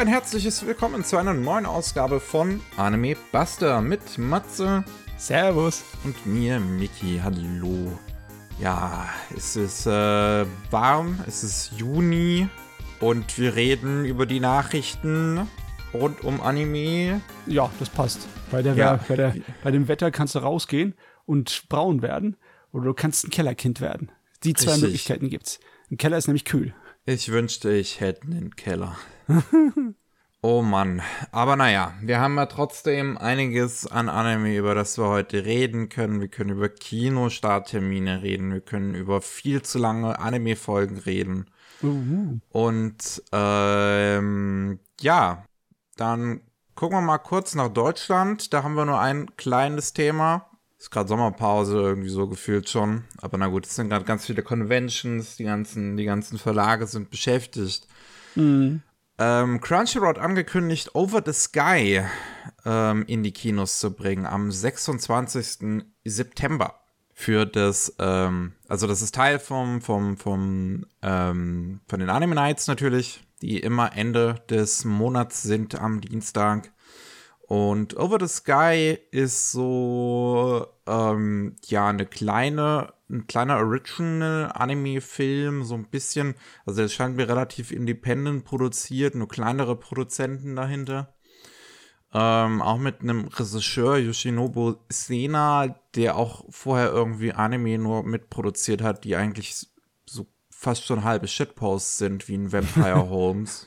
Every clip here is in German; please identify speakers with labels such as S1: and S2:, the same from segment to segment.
S1: ein herzliches Willkommen zu einer neuen Ausgabe von Anime Buster mit Matze
S2: Servus.
S1: und mir, Miki. Hallo. Ja, es ist äh, warm, es ist Juni und wir reden über die Nachrichten rund um Anime.
S2: Ja, das passt. Bei, der,
S1: Ja.
S2: bei, der, bei dem Wetter kannst du rausgehen und braun werden oder du kannst ein Kellerkind werden. Die zwei
S1: Richtig.
S2: Möglichkeiten gibt's. Ein Keller ist nämlich kühl.
S1: Ich wünschte, ich hätte einen Keller. oh Mann. Aber naja, wir haben ja trotzdem einiges an Anime, über das wir heute reden können. Wir können über Kinostarttermine reden. Wir können über viel zu lange Anime-Folgen reden. Und ähm, ja, dann gucken wir mal kurz nach Deutschland. Da haben wir nur ein kleines Thema. Ist gerade Sommerpause irgendwie so gefühlt schon. Aber na gut, es sind gerade ganz viele Conventions, die ganzen, die ganzen Verlage sind beschäftigt. Ähm, Crunchyroll hat angekündigt, Over the Sky ähm, in die Kinos zu bringen am 26. September. Für das, ähm, also das ist Teil vom, vom, vom, ähm, von den Anime Nights natürlich, die immer Ende des Monats sind am Dienstag. Und Over the Sky ist so, ähm, ja, eine kleine, ein kleiner Original-Anime-Film, so ein bisschen. Also, es scheint mir relativ independent produziert, nur kleinere Produzenten dahinter. Ähm, auch mit einem Regisseur, Yoshinobu Sena, der auch vorher irgendwie Anime nur mitproduziert hat, die eigentlich so fast schon halbe Shitposts sind, wie ein Vampire Holmes.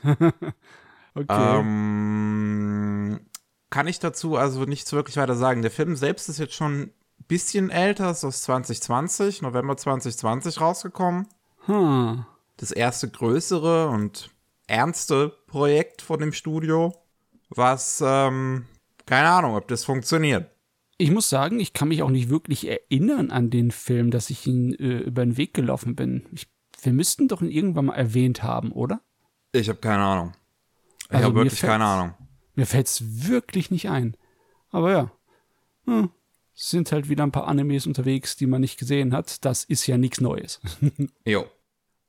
S2: Okay.
S1: Ähm, kann ich dazu also nichts wirklich weiter sagen. Der Film selbst ist jetzt schon ein bisschen älter, ist aus 2020, November 2020 rausgekommen.
S2: hm.
S1: Das erste größere und ernste Projekt von dem Studio, was, ähm, keine Ahnung, ob das funktioniert.
S2: Ich muss sagen, ich kann mich auch nicht wirklich erinnern an den Film, dass ich ihn äh, über den Weg gelaufen bin. Ich, wir müssten doch ihn irgendwann mal erwähnt haben, oder?
S1: Ich habe keine Ahnung. Ich
S2: Also
S1: habe wirklich keine Ahnung.
S2: Mir fällt's wirklich nicht ein. Aber ja. Hm. Es sind halt wieder ein paar Animes unterwegs, die man nicht gesehen hat. Das ist ja nichts Neues.
S1: Jo.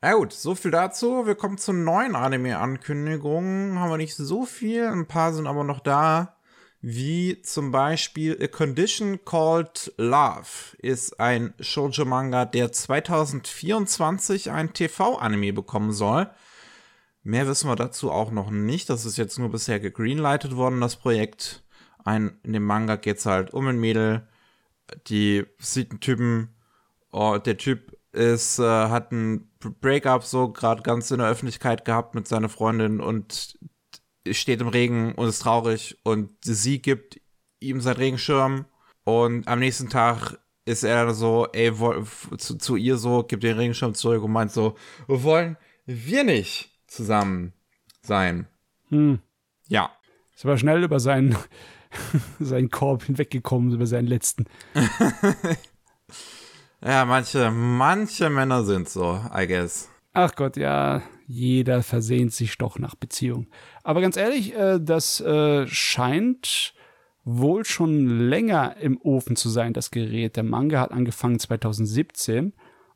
S1: Na gut, so viel dazu. Wir kommen zu neuen Anime-Ankündigungen. Haben wir nicht so viel. Ein paar sind aber noch da. Wie zum Beispiel A Condition Called Love ist ein Shoujo-Manga, der 2024 ein TV-Anime bekommen soll. Mehr wissen wir dazu auch noch nicht. Das ist jetzt nur bisher gegreenlightet worden, das Projekt. Ein, in dem Manga geht's halt um ein Mädel, die sieht einen Typen, oh, der Typ ist, äh, hat ein Breakup so gerade ganz in der Öffentlichkeit gehabt mit seiner Freundin und steht im Regen und ist traurig und sie gibt ihm seinen Regenschirm und am nächsten Tag ist er so, ey, zu, zu ihr so, gibt den Regenschirm zurück und meint so, wollen wir nicht zusammen sein?
S2: Hm.
S1: Ja.
S2: Ist aber schnell über seinen, seinen Korb hinweggekommen, über seinen letzten.
S1: Ja, manche, manche Männer sind so, I guess.
S2: Ach Gott, ja, jeder versehnt sich doch nach Beziehung. Aber ganz ehrlich, äh, das äh, scheint wohl schon länger im Ofen zu sein, das Gerät. Der Manga hat angefangen 2017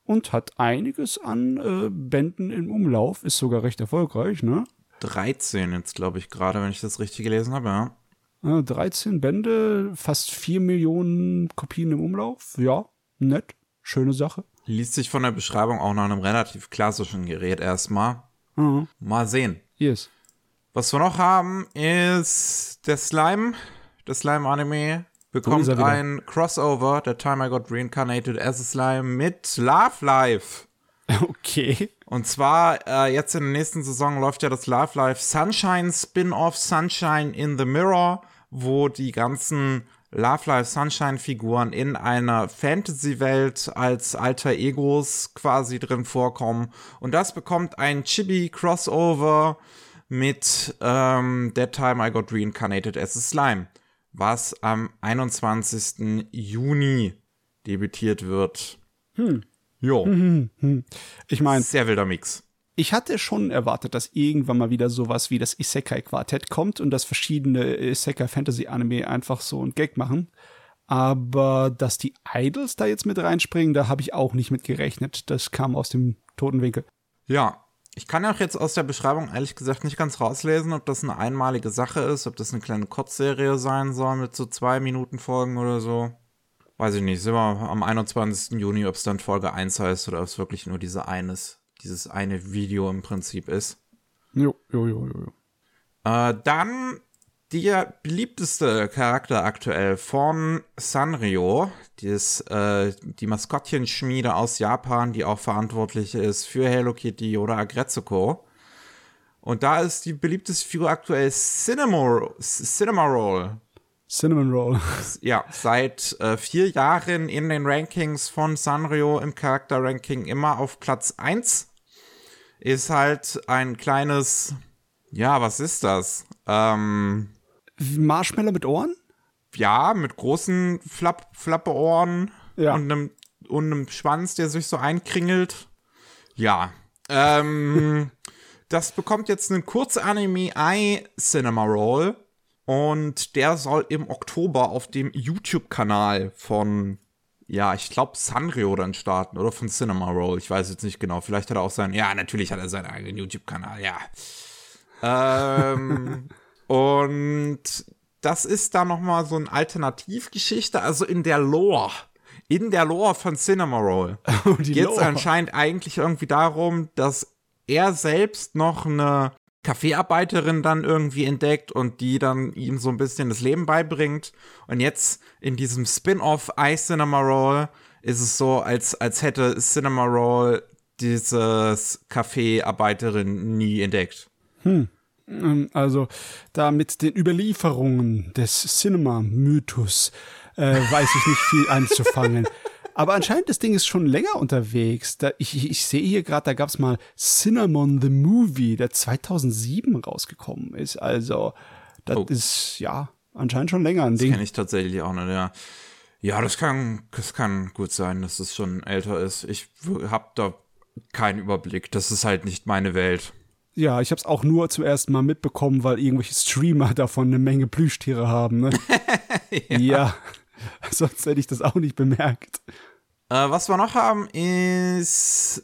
S2: und hat einiges an äh, Bänden im Umlauf, ist sogar recht erfolgreich, ne?
S1: 13 jetzt, glaube ich, gerade, wenn ich das richtig gelesen habe, ja.
S2: Äh, 13 Bände, fast 4 Millionen Kopien im Umlauf. Ja, nett, schöne Sache.
S1: Liest sich von der Beschreibung auch nach einem relativ klassischen Gerät erstmal.
S2: Mhm.
S1: Mal sehen.
S2: Yes.
S1: Was wir noch haben, ist der Slime. Der Slime-Anime bekommt
S2: wieder.
S1: ein Crossover, The Time I Got Reincarnated as a Slime, mit Love Life.
S2: Okay.
S1: Und zwar, äh, jetzt in der nächsten Saison läuft ja das Love Life Sunshine Spin-off Sunshine in the Mirror, wo die ganzen Love Life Sunshine Figuren in einer Fantasy-Welt als alter Egos quasi drin vorkommen. Und das bekommt ein Chibi-Crossover mit ähm, That Time I Got Reincarnated as a Slime, was am 21. Juni debütiert wird. Hm. Jo,
S2: Ich meine,
S1: sehr wilder Mix.
S2: ich hatte schon erwartet, dass irgendwann mal wieder sowas wie das Isekai-Quartett kommt und dass verschiedene Isekai-Fantasy-Anime einfach so ein Gag machen. Aber dass die Idols da jetzt mit reinspringen, da habe ich auch nicht mit gerechnet. Das kam aus dem toten Winkel.
S1: Ja, Ich kann auch jetzt aus der Beschreibung ehrlich gesagt nicht ganz rauslesen, ob das eine einmalige Sache ist, ob das eine kleine Kurzserie sein soll mit so zwei Minuten Folgen oder so. Weiß ich nicht. Sind wir am 21. Juni, ob es dann Folge 1 heißt oder ob es wirklich nur diese eines, dieses eine Video im Prinzip ist.
S2: Jo, jo, jo, jo. jo.
S1: Äh, dann der beliebteste Charakter aktuell von Sanrio, das, äh, die Maskottchenschmiede aus Japan, die auch verantwortlich ist für Hello Kitty oder Agretsuko. Und da ist die beliebteste Figur aktuell Cinema, Cinema Roll.
S2: Cinnamon Roll.
S1: Ja, seit äh, vier Jahren in den Rankings von Sanrio im Charakterranking immer auf Platz 1. Ist halt ein kleines, ja, was ist das? Ähm,
S2: Marshmallow mit Ohren?
S1: ja, mit großen Flapp, Flappeohren
S2: Ja.
S1: und einem, und einem Schwanz, der sich so einkringelt. Ja. Ähm, das bekommt jetzt einen Kurzanime I Cinema Roll und der soll im Oktober auf dem YouTube-Kanal von, ja, ich glaube Sanrio dann starten oder von Cinema Roll. Ich weiß jetzt nicht genau. Vielleicht hat er auch seinen, ja, natürlich hat er seinen eigenen YouTube-Kanal, ja. ähm, und das ist da noch mal so eine Alternativgeschichte, also in der Lore. In der Lore von Cinema Roll
S2: die
S1: geht es anscheinend eigentlich irgendwie darum, dass er selbst noch eine Kaffeearbeiterin dann irgendwie entdeckt und die dann ihm so ein bisschen das Leben beibringt. Und jetzt in diesem Spin-off I Cinema Roll ist es so, als, als hätte Cinema Roll dieses Kaffeearbeiterin nie entdeckt.
S2: Ähm, Also, da mit den Überlieferungen des Cinema-Mythos äh, weiß ich nicht viel anzufangen. Aber anscheinend das Ding ist schon länger unterwegs. Da, ich, ich- sehe hier gerade, da gab es mal Cinnamon the Movie, der 2007 rausgekommen ist. Also, das
S1: Oh.
S2: ist ja anscheinend schon länger ein Ding.
S1: Kenne ich tatsächlich auch nicht, ja. Ja, das kann, das kann gut sein, dass es schon älter ist. Ich habe da keinen Überblick. Das ist halt nicht meine Welt.
S2: Ja, ich habe es auch nur zum ersten Mal mitbekommen, weil irgendwelche Streamer davon eine Menge Plüschtiere haben. Ne? ja. sonst hätte ich das auch nicht bemerkt.
S1: Äh, was wir noch haben ist,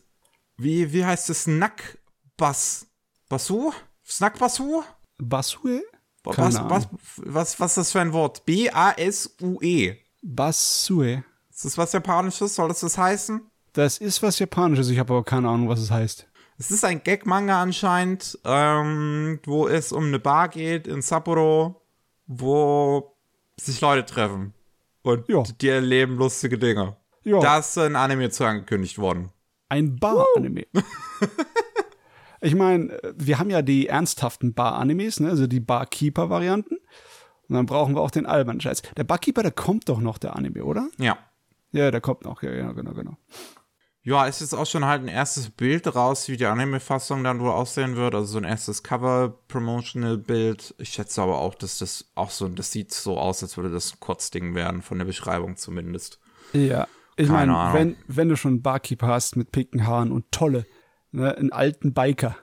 S1: wie, wie heißt es? Snack Bass, Basu? Snack Basu?
S2: Basue?
S1: Was, was, was, was ist das für ein Wort? B-A-S-U-E.
S2: Basue.
S1: Ist das was Japanisches? Soll das das heißen?
S2: Das ist was Japanisches, ich habe aber keine Ahnung, was es heißt.
S1: Es ist ein Gag-Manga anscheinend, ähm, wo es um eine Bar geht in Sapporo, wo sich Leute treffen. Und
S2: Ja.
S1: die erleben lustige Dinge.
S2: Ja.
S1: Da ist ein Anime zu angekündigt worden.
S2: Ein Bar-Anime. ich meine, wir haben ja die ernsthaften Bar-Animes, ne? also die Barkeeper-Varianten. Und dann brauchen wir auch den albernen Scheiß. Der Barkeeper, der kommt doch noch, der Anime, oder?
S1: Ja.
S2: Ja, der kommt noch, ja, ja genau, genau.
S1: Ja, es ist auch schon halt ein erstes Bild raus, wie die Anime-Fassung dann wohl aussehen wird. Also so ein erstes Cover-Promotional-Bild. Ich schätze aber auch, dass das auch so, das sieht so aus, als würde das ein Kurzding werden, von der Beschreibung zumindest.
S2: Ja, ich meine, wenn, wenn du schon einen Barkeeper hast mit pinken Haaren und tolle, ne, einen alten Biker,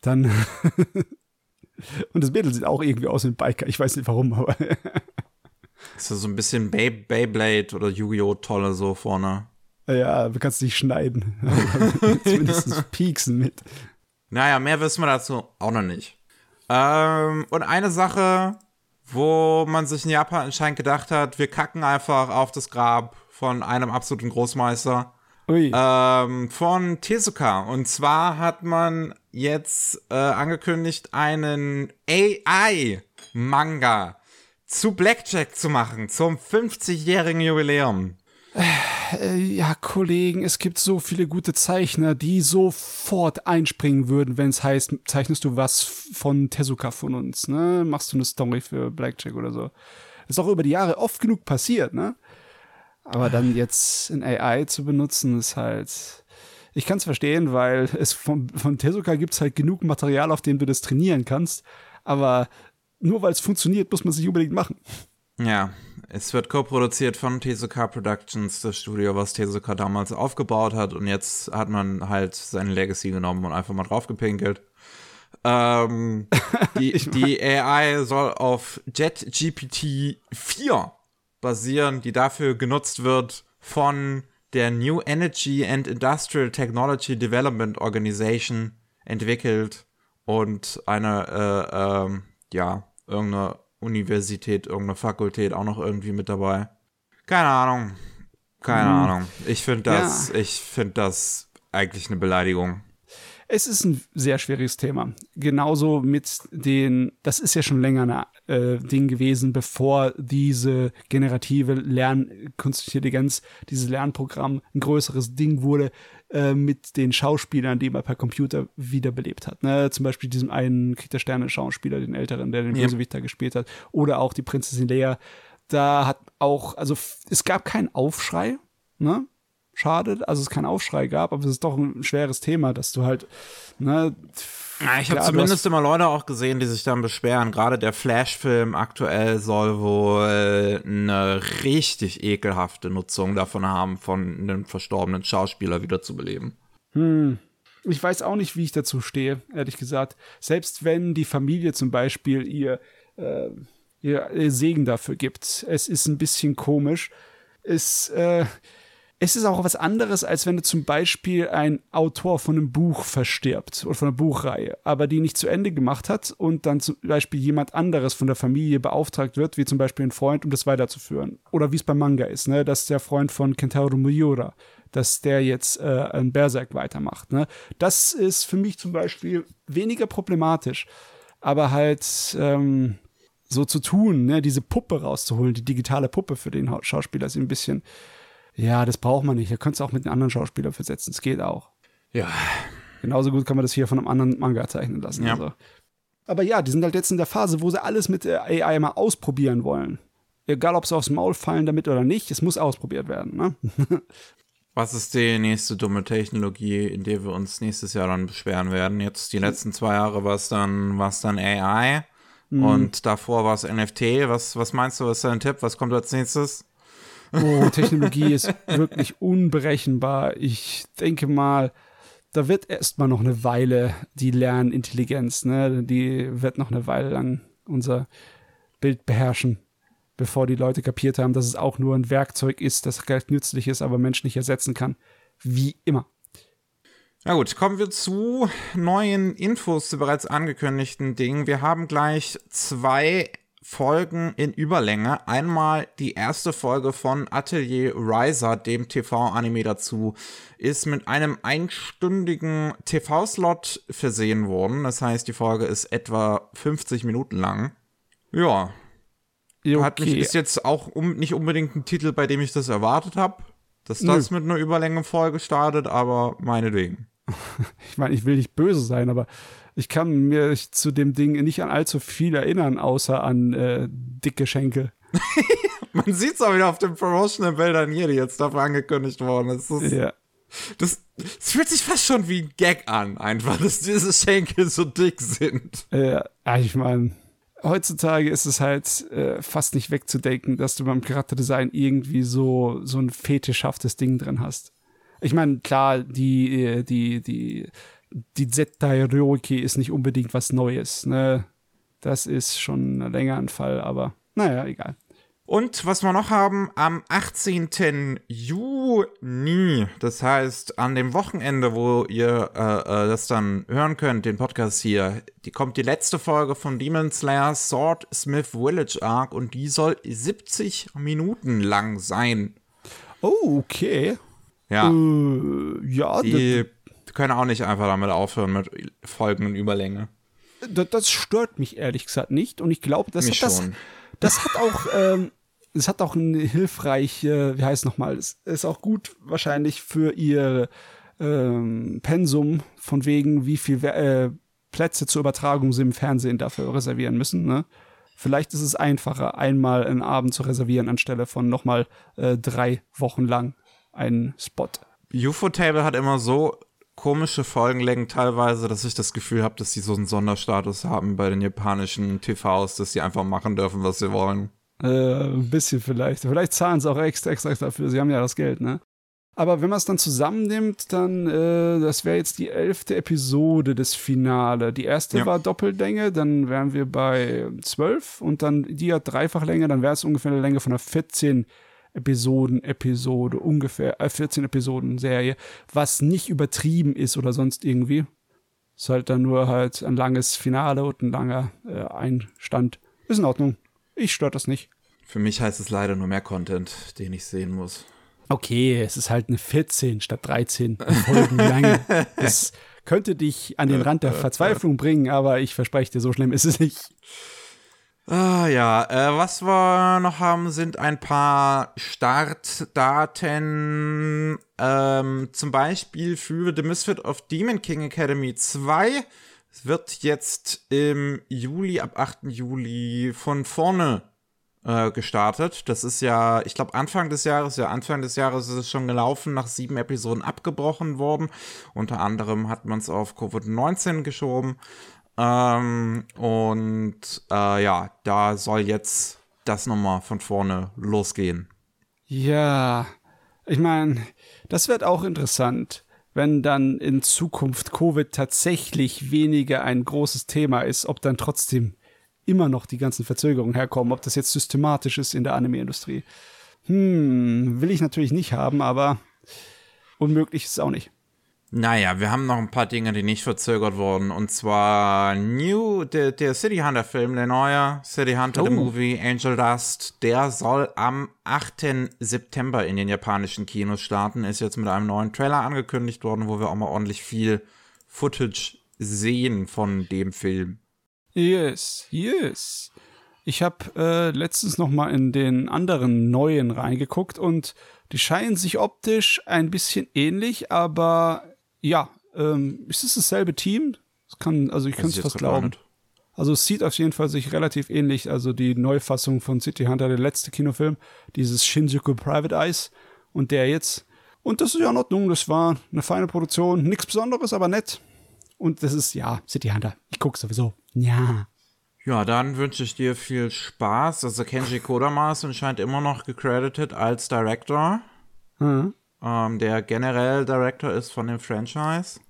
S2: dann. und das Mädel sieht auch irgendwie aus wie ein Biker. Ich weiß nicht warum, aber.
S1: Ist ja so ein bisschen Bey Beyblade oder Yu-Gi-Oh! Tolle so vorne.
S2: Ja, du kannst dich schneiden. Zumindest pieksen mit.
S1: Naja, mehr wissen wir dazu auch noch nicht. Ähm, und eine Sache, wo man sich in Japan anscheinend gedacht hat, wir kacken einfach auf das Grab von einem absoluten Großmeister.
S2: Ui.
S1: Ähm, von Tezuka. Und zwar hat man jetzt äh, angekündigt, einen AI-Manga zu Blackjack zu machen, zum 50-jährigen Jubiläum.
S2: Äh, ja, Kollegen, es gibt so viele gute Zeichner, die sofort einspringen würden, wenn es heißt, zeichnest du was von Tezuka von uns, ne? Machst du eine Story für Blackjack oder so. Ist auch über die Jahre oft genug passiert, ne? Aber dann jetzt in AI zu benutzen, ist halt. Ich kann es verstehen, weil es von, von Tezuka gibt es halt genug Material, auf dem du das trainieren kannst. Aber nur weil es funktioniert, muss man es nicht unbedingt machen.
S1: Ja, es wird co-produziert von Tezuka Productions, das Studio, was Tezuka damals aufgebaut hat. Und jetzt hat man halt seine Legacy genommen und einfach mal draufgepinkelt. Ähm, die, die AI soll auf JetGPT 4 basieren, die dafür genutzt wird von der New Energy and Industrial Technology Development Organization, entwickelt und eine, äh, ähm, ja, irgendeine Universität, irgendeine Fakultät auch noch irgendwie mit dabei. Keine Ahnung. Keine hm. Ahnung. Ich finde das, ja. ich finde das eigentlich eine Beleidigung.
S2: Es ist ein sehr schwieriges Thema. Genauso mit den, das ist ja schon länger ein äh, Ding gewesen, bevor diese generative Lern künstliche Intelligenz, dieses Lernprogramm ein größeres Ding wurde äh, mit den Schauspielern, die man per Computer wiederbelebt hat. Ne? Zum Beispiel diesem einen Krieg der Sterne Schauspieler, den älteren, der den ja. Bösewicht da gespielt hat. Oder auch die Prinzessin Leia. Da hat auch, also es gab keinen Aufschrei, ne? Schade, also es keinen Aufschrei gab, aber es ist doch ein schweres Thema, dass du halt, ne,
S1: ja, ich habe zumindest immer Leute auch gesehen, die sich dann beschweren. Gerade der Flash-Film aktuell soll wohl eine richtig ekelhafte Nutzung davon haben, von einem verstorbenen Schauspieler wiederzubeleben.
S2: Hm. Ich weiß auch nicht, wie ich dazu stehe, ehrlich gesagt. Selbst wenn die Familie zum Beispiel ihr, äh, ihr, ihr Segen dafür gibt, es ist ein bisschen komisch. Es, äh, es ist auch was anderes, als wenn du zum Beispiel ein Autor von einem Buch verstirbt oder von einer Buchreihe, aber die nicht zu Ende gemacht hat und dann zum Beispiel jemand anderes von der Familie beauftragt wird, wie zum Beispiel ein Freund, um das weiterzuführen. Oder wie es beim Manga ist, ne, dass der Freund von Kentaro Miura, dass der jetzt äh, ein Berserk weitermacht. Ne? Das ist für mich zum Beispiel weniger problematisch, aber halt ähm, so zu tun, ne, diese Puppe rauszuholen, die digitale Puppe für den Schauspieler ist ein bisschen ja, das braucht man nicht. Da könntest du auch mit einem anderen Schauspieler versetzen. Es geht auch.
S1: Ja.
S2: Genauso gut kann man das hier von einem anderen Manga zeichnen lassen. Ja. Also. Aber ja, die sind halt jetzt in der Phase, wo sie alles mit der AI mal ausprobieren wollen. Egal, ob sie aufs Maul fallen damit oder nicht, es muss ausprobiert werden. Ne?
S1: Was ist die nächste dumme Technologie, in der wir uns nächstes Jahr dann beschweren werden? Jetzt die letzten zwei Jahre war es dann, dann AI mhm. und davor war es NFT. Was, was meinst du, was ist dein Tipp? Was kommt als nächstes?
S2: Oh, Technologie ist wirklich unberechenbar. Ich denke mal, da wird erstmal noch eine Weile die Lernintelligenz, ne, die wird noch eine Weile lang unser Bild beherrschen, bevor die Leute kapiert haben, dass es auch nur ein Werkzeug ist, das gleich nützlich ist, aber Mensch nicht ersetzen kann. Wie immer.
S1: Na gut, kommen wir zu neuen Infos zu bereits angekündigten Dingen. Wir haben gleich zwei Folgen in Überlänge. Einmal die erste Folge von Atelier Riser, dem TV-Anime dazu, ist mit einem einstündigen TV-Slot versehen worden. Das heißt, die Folge ist etwa 50 Minuten lang. Ja. Okay. Hat mich, ist jetzt auch um, nicht unbedingt ein Titel, bei dem ich das erwartet habe, dass das Nö. mit einer Überlänge-Folge startet, aber meinetwegen.
S2: ich meine, ich will nicht böse sein, aber ich kann mir zu dem Ding nicht an allzu viel erinnern, außer an äh, dicke Schenkel.
S1: Man sieht es auch wieder auf den Promotional-Bildern hier, die jetzt dafür angekündigt worden ist. Das, ja. Das, das, fühlt sich fast schon wie ein Gag an, einfach, dass diese Schenkel so dick sind.
S2: Ja, ich meine, heutzutage ist es halt äh, fast nicht wegzudenken, dass du beim Charakterdesign irgendwie so, so ein fetischhaftes Ding drin hast. Ich meine, klar, die, äh, die, die die Zeta-Ryoki ist nicht unbedingt was Neues. Ne? Das ist schon länger ein Fall, aber naja, egal.
S1: Und was wir noch haben, am 18. Juni, das heißt an dem Wochenende, wo ihr äh, äh, das dann hören könnt, den Podcast hier, die kommt die letzte Folge von Demon Slayer Sword Smith Village Arc und die soll 70 Minuten lang sein.
S2: Oh, okay.
S1: Ja.
S2: Äh, ja,
S1: die können auch nicht einfach damit aufhören mit Folgen und Überlänge.
S2: Das, das stört mich ehrlich gesagt nicht. Und ich glaube, das, hat das, das hat auch, ähm, es hat auch eine hilfreiche, wie heißt es nochmal, es ist auch gut wahrscheinlich für ihr ähm, Pensum, von wegen, wie viel äh, Plätze zur Übertragung sie im Fernsehen dafür reservieren müssen. Ne? Vielleicht ist es einfacher, einmal einen Abend zu reservieren, anstelle von nochmal äh, drei Wochen lang einen Spot.
S1: UFO-Table hat immer so komische Folgenlängen teilweise, dass ich das Gefühl habe, dass sie so einen Sonderstatus haben bei den japanischen TVs, dass sie einfach machen dürfen, was sie wollen.
S2: Äh, ein bisschen vielleicht. Vielleicht zahlen sie auch extra, extra dafür. Sie haben ja das Geld, ne? Aber wenn man es dann zusammennimmt, dann, äh, das wäre jetzt die elfte Episode des Finale. Die erste ja. war Doppellänge, dann wären wir bei zwölf und dann die hat Dreifachlänge, dann wäre es ungefähr eine Länge von einer 14 Episoden-Episode, ungefähr äh, 14 Episoden Serie, was nicht übertrieben ist oder sonst irgendwie. Ist halt dann nur halt ein langes Finale und ein langer äh, Einstand. Ist in Ordnung. Ich stört das nicht.
S1: Für mich heißt es leider nur mehr Content, den ich sehen muss.
S2: Okay, es ist halt eine 14 statt 13 Folgen lang. Das könnte dich an den Rand der Verzweiflung bringen, aber ich verspreche dir, so schlimm ist es nicht.
S1: Ah ja, äh, was wir noch haben, sind ein paar Startdaten. Ähm, zum Beispiel für The Misfit of Demon King Academy 2 wird jetzt im Juli, ab 8. Juli von vorne äh, gestartet. Das ist ja, ich glaube, Anfang des Jahres, ja, Anfang des Jahres ist es schon gelaufen, nach sieben Episoden abgebrochen worden. Unter anderem hat man es auf Covid-19 geschoben. Ähm, und äh, ja, da soll jetzt das nochmal von vorne losgehen.
S2: Ja, ich meine, das wird auch interessant, wenn dann in Zukunft Covid tatsächlich weniger ein großes Thema ist, ob dann trotzdem immer noch die ganzen Verzögerungen herkommen, ob das jetzt systematisch ist in der Anime-Industrie. Hm, will ich natürlich nicht haben, aber unmöglich ist es auch nicht.
S1: Naja, wir haben noch ein paar Dinge, die nicht verzögert wurden. Und zwar New, der, der City Hunter Film, der neue City Hunter, oh. the Movie, Angel Dust, der soll am 8. September in den japanischen Kinos starten. Ist jetzt mit einem neuen Trailer angekündigt worden, wo wir auch mal ordentlich viel Footage sehen von dem Film.
S2: Yes, yes. Ich habe äh, letztens noch mal in den anderen neuen reingeguckt und die scheinen sich optisch ein bisschen ähnlich, aber ja, ähm, ist es dasselbe Team? Das kann, also ich kann es fast glauben. Also es sieht auf jeden Fall sich relativ ähnlich. Also die Neufassung von City Hunter, der letzte Kinofilm, dieses Shinjuku Private Eyes und der jetzt. Und das ist ja in Ordnung. Das war eine feine Produktion, nichts Besonderes, aber nett. Und das ist ja City Hunter. Ich gucke sowieso. Ja.
S1: Ja, dann wünsche ich dir viel Spaß. Also Kenji Kodama ist anscheinend immer noch gecredited als Director. Mhm ähm, der generell Director ist von dem Franchise.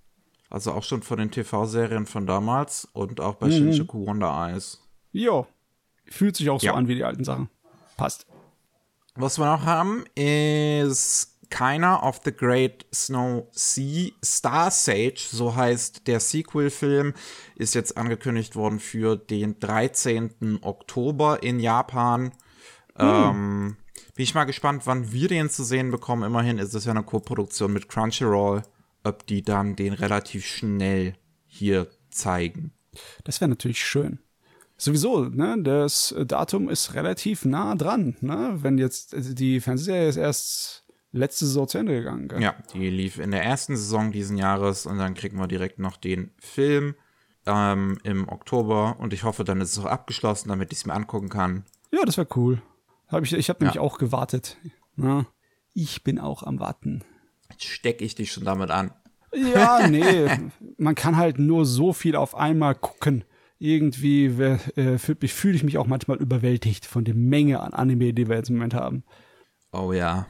S1: Also auch schon von den TV-Serien von damals und auch bei mhm. Shinjuku Wonder Eyes.
S2: Jo. Fühlt sich auch so ja. an wie die alten Sachen. Passt.
S1: Was wir noch haben, ist Keiner of the Great Snow Sea Star Sage, so heißt der Sequel-Film, ist jetzt angekündigt worden für den 13. Oktober in Japan. Mhm. Ähm, bin ich mal gespannt, wann wir den zu sehen bekommen. Immerhin ist es ja eine Co-Produktion mit Crunchyroll, ob die dann den relativ schnell hier zeigen.
S2: Das wäre natürlich schön. Sowieso, ne, das Datum ist relativ nah dran, ne? Wenn jetzt also die Fernsehserie ist erst letzte Saison zu Ende gegangen. Gell?
S1: Ja, die lief in der ersten Saison diesen Jahres und dann kriegen wir direkt noch den Film ähm, im Oktober und ich hoffe, dann ist es auch abgeschlossen, damit ich es mir angucken kann.
S2: Ja, das wäre cool. Hab ich ich habe nämlich ja. auch gewartet. Na, ich bin auch am Warten.
S1: Jetzt stecke ich dich schon damit an.
S2: Ja, nee. man kann halt nur so viel auf einmal gucken. Irgendwie äh, fühle ich mich auch manchmal überwältigt von der Menge an Anime, die wir jetzt im Moment haben.
S1: Oh ja.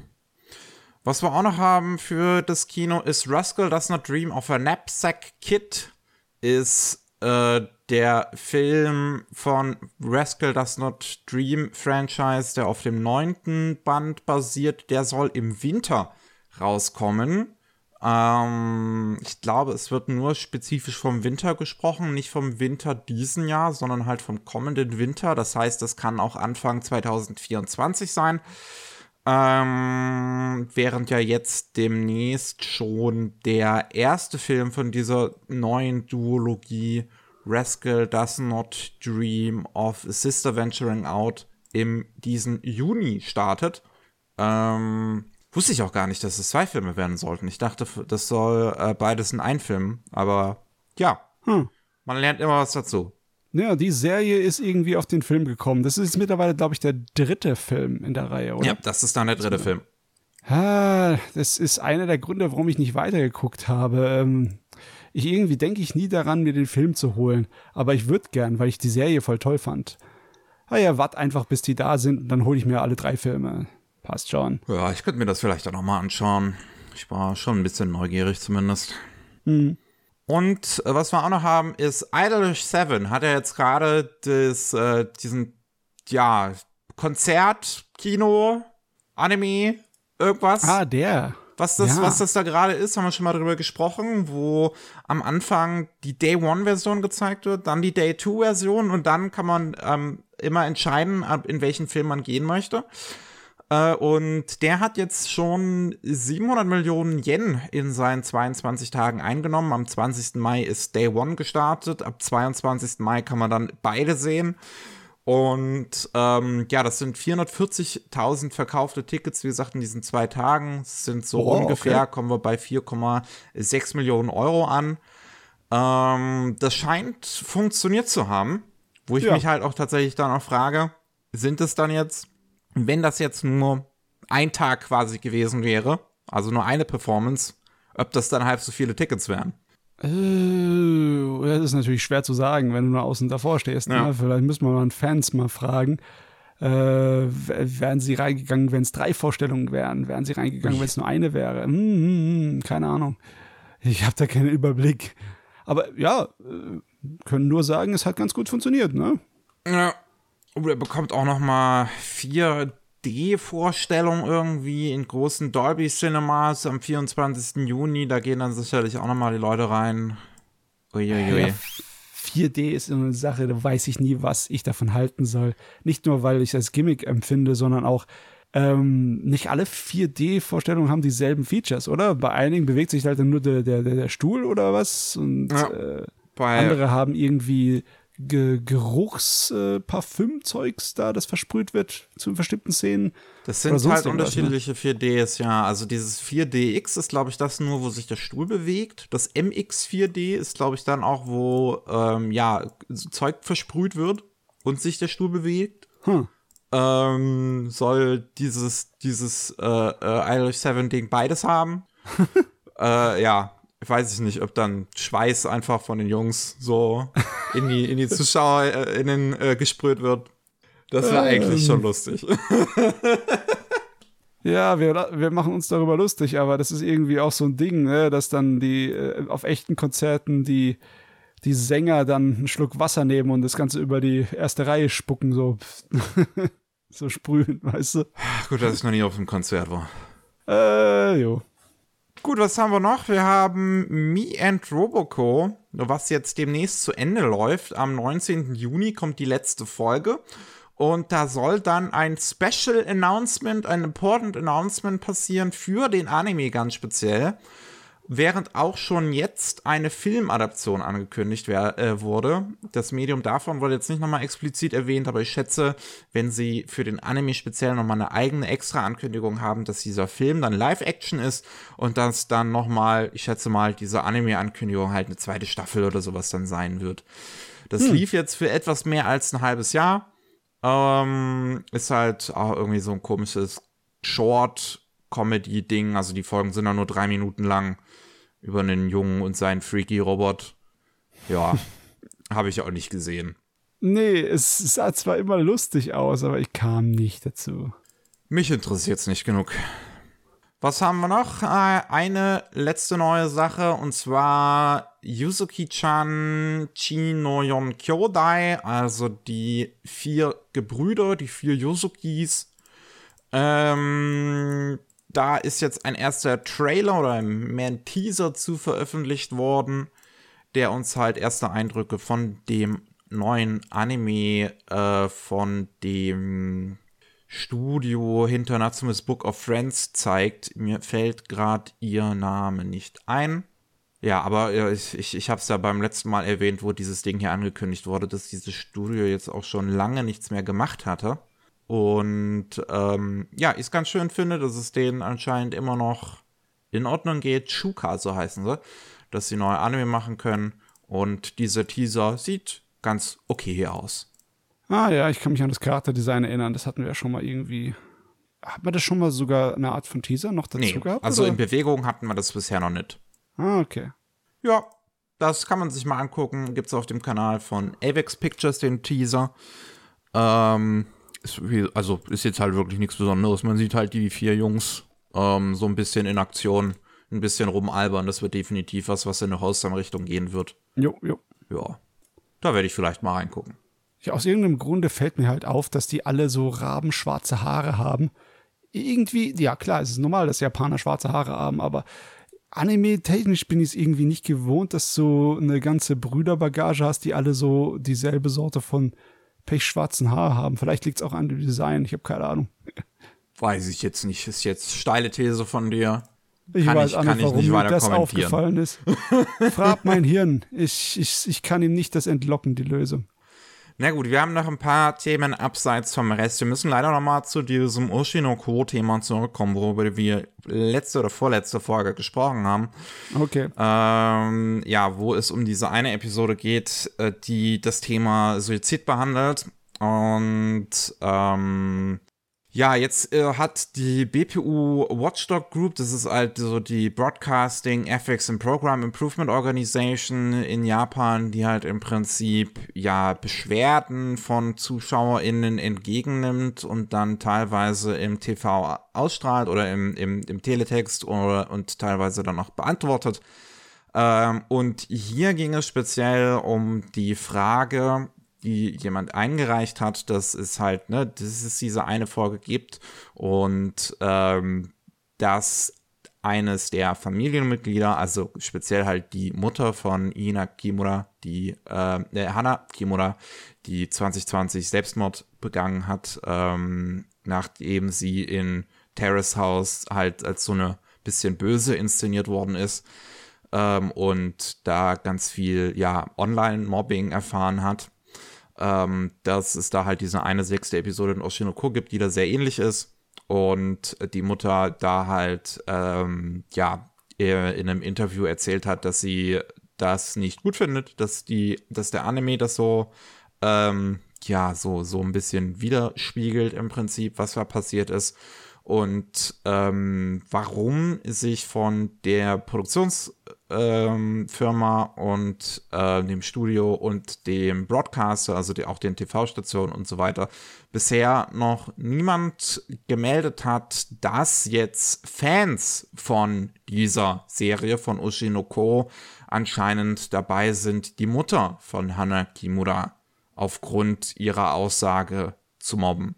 S1: Was wir auch noch haben für das Kino ist Rascal Does Not Dream of a Knapsack Kid. Ist äh, der Film von Rascal Does Not Dream Franchise, der auf dem neunten Band basiert, der soll im Winter rauskommen. Ähm, ich glaube, es wird nur spezifisch vom Winter gesprochen, nicht vom Winter diesen Jahr, sondern halt vom kommenden Winter. Das heißt, es kann auch Anfang 2024 sein. Ähm, während ja jetzt demnächst schon der erste Film von dieser neuen Duologie Rascal Does Not Dream of a Sister Venturing Out im diesen Juni startet. Ähm, wusste ich auch gar nicht, dass es zwei Filme werden sollten. Ich dachte, das soll äh, beides in ein Film. Aber ja, hm. man lernt immer was dazu.
S2: Ja, die Serie ist irgendwie auf den Film gekommen. Das ist mittlerweile, glaube ich, der dritte Film in der Reihe, oder?
S1: Ja, das ist dann der dritte Film.
S2: Ah, das ist einer der Gründe, warum ich nicht weitergeguckt habe. Ähm, ich irgendwie denke ich nie daran, mir den Film zu holen. Aber ich würde gern, weil ich die Serie voll toll fand. Ah ja, wart einfach, bis die da sind und dann hole ich mir alle drei Filme. Passt schon.
S1: Ja, ich könnte mir das vielleicht auch nochmal anschauen. Ich war schon ein bisschen neugierig zumindest. Mhm. Und äh, was wir auch noch haben, ist Idolish 7 hat er jetzt gerade das, äh, diesen, ja, Konzert, Kino, Anime, irgendwas.
S2: Ah, der.
S1: was das,
S2: Ja.
S1: was das da gerade ist, haben wir schon mal drüber gesprochen, wo am Anfang die Day One Version gezeigt wird, dann die Day Two Version und dann kann man ähm, immer entscheiden, in welchen Film man gehen möchte. Äh, und der hat jetzt schon 700 Millionen Yen in seinen 22 Tagen eingenommen. Am 20. Mai ist Day One gestartet. Ab 22. Mai kann man dann beide sehen. Und ähm, ja, das sind 440.000 verkaufte Tickets, wie gesagt, in diesen zwei Tagen. Das sind so
S2: Oh,
S1: ungefähr,
S2: okay.
S1: kommen wir bei 4,6 Millionen Euro an. Ähm, das scheint funktioniert zu haben, wo ich
S2: Ja.
S1: mich halt auch tatsächlich dann auch frage, sind es dann jetzt, wenn das jetzt nur ein Tag quasi gewesen wäre, also nur eine Performance, ob das dann halb so viele Tickets wären?
S2: Äh, das ist natürlich schwer zu sagen, wenn du nur außen davor stehst.
S1: Ja.
S2: Ne? Vielleicht müssen wir mal Fans mal fragen. Äh, wären sie reingegangen, wenn es drei Vorstellungen wären? Wären sie reingegangen, wenn es nur eine wäre? Hm, hm, hm, keine Ahnung. Ich habe da keinen Überblick. Aber ja, äh, können nur sagen, es hat ganz gut funktioniert, ne?
S1: Ja. Und er bekommt auch noch mal 4D-Vorstellungen irgendwie in großen Dolby Cinemas am 24. Juni. Da gehen dann sicherlich auch noch mal die Leute rein. Uiuiui.
S2: Ja, 4D ist so eine Sache, da weiß ich nie, was ich davon halten soll. Nicht nur, weil ich es als Gimmick empfinde, sondern auch, ähm, nicht alle 4D-Vorstellungen haben dieselben Features, oder? Bei einigen bewegt sich halt nur der, der, der Stuhl oder was und
S1: Ja.
S2: äh,
S1: Bei,
S2: andere haben irgendwie Ge Geruchs-Parfüm-Zeugs da, das versprüht wird zu bestimmten Szenen.
S1: Das sind halt
S2: ne?
S1: unterschiedliche 4Ds, ja. Also dieses 4DX ist, glaube ich, das nur, wo sich der Stuhl bewegt. Das MX4D ist, glaube ich, dann auch, wo ähm, ja Zeug versprüht wird und sich der Stuhl bewegt.
S2: Hm.
S1: Ähm, soll dieses dieses äh, äh, of Seven Ding beides haben? äh, ja, weiß ich nicht, ob dann Schweiß einfach von den Jungs so in die in die ZuschauerInnen äh, gesprüht wird. Das wäre eigentlich
S2: Ähm.
S1: schon lustig.
S2: Ja, wir, wir machen uns darüber lustig, aber das ist irgendwie auch so ein Ding, ne, dass dann die äh, auf echten Konzerten die, die Sänger dann einen Schluck Wasser nehmen und das Ganze über die erste Reihe spucken, so, so sprühen, weißt du?
S1: Gut, dass ich noch nie auf einem Konzert war.
S2: Äh, jo.
S1: Gut, was haben wir noch? Wir haben Me and Roboco, was jetzt demnächst zu Ende läuft. Am 19. Juni kommt die letzte Folge. Und da soll dann ein Special Announcement, ein Important Announcement passieren für den Anime ganz speziell. Während auch schon jetzt eine Filmadaption angekündigt äh, wurde. Das Medium davon wurde jetzt nicht nochmal explizit erwähnt, aber ich schätze, wenn sie für den Anime speziell nochmal eine eigene extra Ankündigung haben, dass dieser Film dann Live-Action ist und dass dann nochmal, ich schätze mal, diese Anime-Ankündigung halt eine zweite Staffel oder sowas dann sein wird. Das lief jetzt für etwas mehr als ein halbes Jahr. Ähm, ist halt auch irgendwie so ein komisches Short-Comedy-Ding. Also die Folgen sind dann nur drei Minuten lang über einen Jungen und seinen Freaky-Robot. Ja, habe ich auch nicht gesehen.
S2: Nee, es sah zwar immer lustig aus, aber ich kam nicht dazu.
S1: Mich interessiert es nicht genug. Was haben wir noch? Äh, Eine letzte neue Sache und zwar Yuzuki-chan Chinoyon Kyodai, also die vier Gebrüder, die vier Yuzukis. Ähm, da ist jetzt ein erster Trailer oder mehr ein Teaser zu veröffentlicht worden, der uns halt erste Eindrücke von dem neuen Anime äh, von dem Studio hinter Natsume's Book of Friends zeigt. Mir fällt gerade ihr Name nicht ein. Ja, aber ich, ich, ich habe es ja beim letzten Mal erwähnt, wo dieses Ding hier angekündigt wurde, dass dieses Studio jetzt auch schon lange nichts mehr gemacht hatte. Und ähm, ja, ich es ganz schön finde, dass es denen anscheinend immer noch in Ordnung geht. Shuka, so heißen sie, dass sie neue Anime machen können. Und dieser Teaser sieht ganz okay aus.
S2: Ah ja, ich kann mich an das Charakterdesign erinnern. Das hatten wir ja schon mal irgendwie. Hat man das schon mal sogar eine Art von Teaser noch dazu
S1: Nee,
S2: gehabt?
S1: also
S2: oder?
S1: in Bewegung hatten wir das bisher noch nicht.
S2: Ah, okay.
S1: Ja, das kann man sich mal angucken. Gibt es auf dem Kanal von Avex Pictures den Teaser. Ähm, ist, also ist jetzt halt wirklich nichts Besonderes. Man sieht halt die vier Jungs ähm, so ein bisschen in Aktion, ein bisschen rumalbern. Das wird definitiv was, was in eine Wholesome-Richtung gehen wird.
S2: Jo, jo.
S1: Ja, da werde ich vielleicht mal reingucken.
S2: Ja, aus irgendeinem Grunde fällt mir halt auf, dass die alle so rabenschwarze Haare haben. irgendwie, ja klar, es ist normal, dass Japaner schwarze Haare haben, aber Anime-technisch bin ich es irgendwie nicht gewohnt, dass du eine ganze Brüderbagage hast, die alle so dieselbe Sorte von pechschwarzen Haar haben. Vielleicht liegt es auch an dem Design, ich habe keine Ahnung.
S1: Weiß ich jetzt nicht, ist jetzt steile These von dir.
S2: Ich
S1: kann
S2: weiß
S1: ich,
S2: auch nicht,
S1: ich
S2: warum
S1: nicht
S2: mir das aufgefallen ist. Frag mein Hirn. Ich, ich, ich kann ihm nicht das entlocken, die Lösung.
S1: Na gut, wir haben noch ein paar Themen abseits vom Rest. Wir müssen leider noch mal zu diesem Oshinoko-Thema zurückkommen, worüber wir letzte oder vorletzte Folge gesprochen haben.
S2: Okay.
S1: Ähm, ja, wo es um diese eine Episode geht, äh, die das Thema Suizid behandelt. Und ähm, ja, jetzt äh, hat die BPU Watchdog Group, das ist halt so die Broadcasting Ethics and Program Improvement Organization in Japan, die halt im Prinzip ja Beschwerden von ZuschauerInnen entgegennimmt und dann teilweise im TV ausstrahlt oder im, im, im Teletext oder, und teilweise dann auch beantwortet. Ähm, und hier ging es speziell um die Frage, die jemand eingereicht hat, dass es halt, ne, dass es diese eine Folge gibt und ähm, dass eines der Familienmitglieder, also speziell halt die Mutter von Ina Kimura, die äh, äh, Hana Kimura, die 2020 Selbstmord begangen hat, ähm, nachdem sie in Terrace House halt als so eine bisschen böse inszeniert worden ist ähm, und da ganz viel ja Online-Mobbing erfahren hat ähm, dass es da halt diese eine sechste Episode in Oshinoko gibt, die da sehr ähnlich ist. Und die Mutter da halt, ähm, ja, in einem Interview erzählt hat, dass sie das nicht gut findet, dass die, dass der Anime das so, ähm, ja, so, so ein bisschen widerspiegelt im Prinzip, was da passiert ist. Und ähm, warum sich von der Produktionsfirma ähm, und äh, dem Studio und dem Broadcaster, also die, auch den TV-Stationen und so weiter, bisher noch niemand gemeldet hat, dass jetzt Fans von dieser Serie von Oshinoko anscheinend dabei sind, die Mutter von Hana Kimura aufgrund ihrer Aussage zu mobben.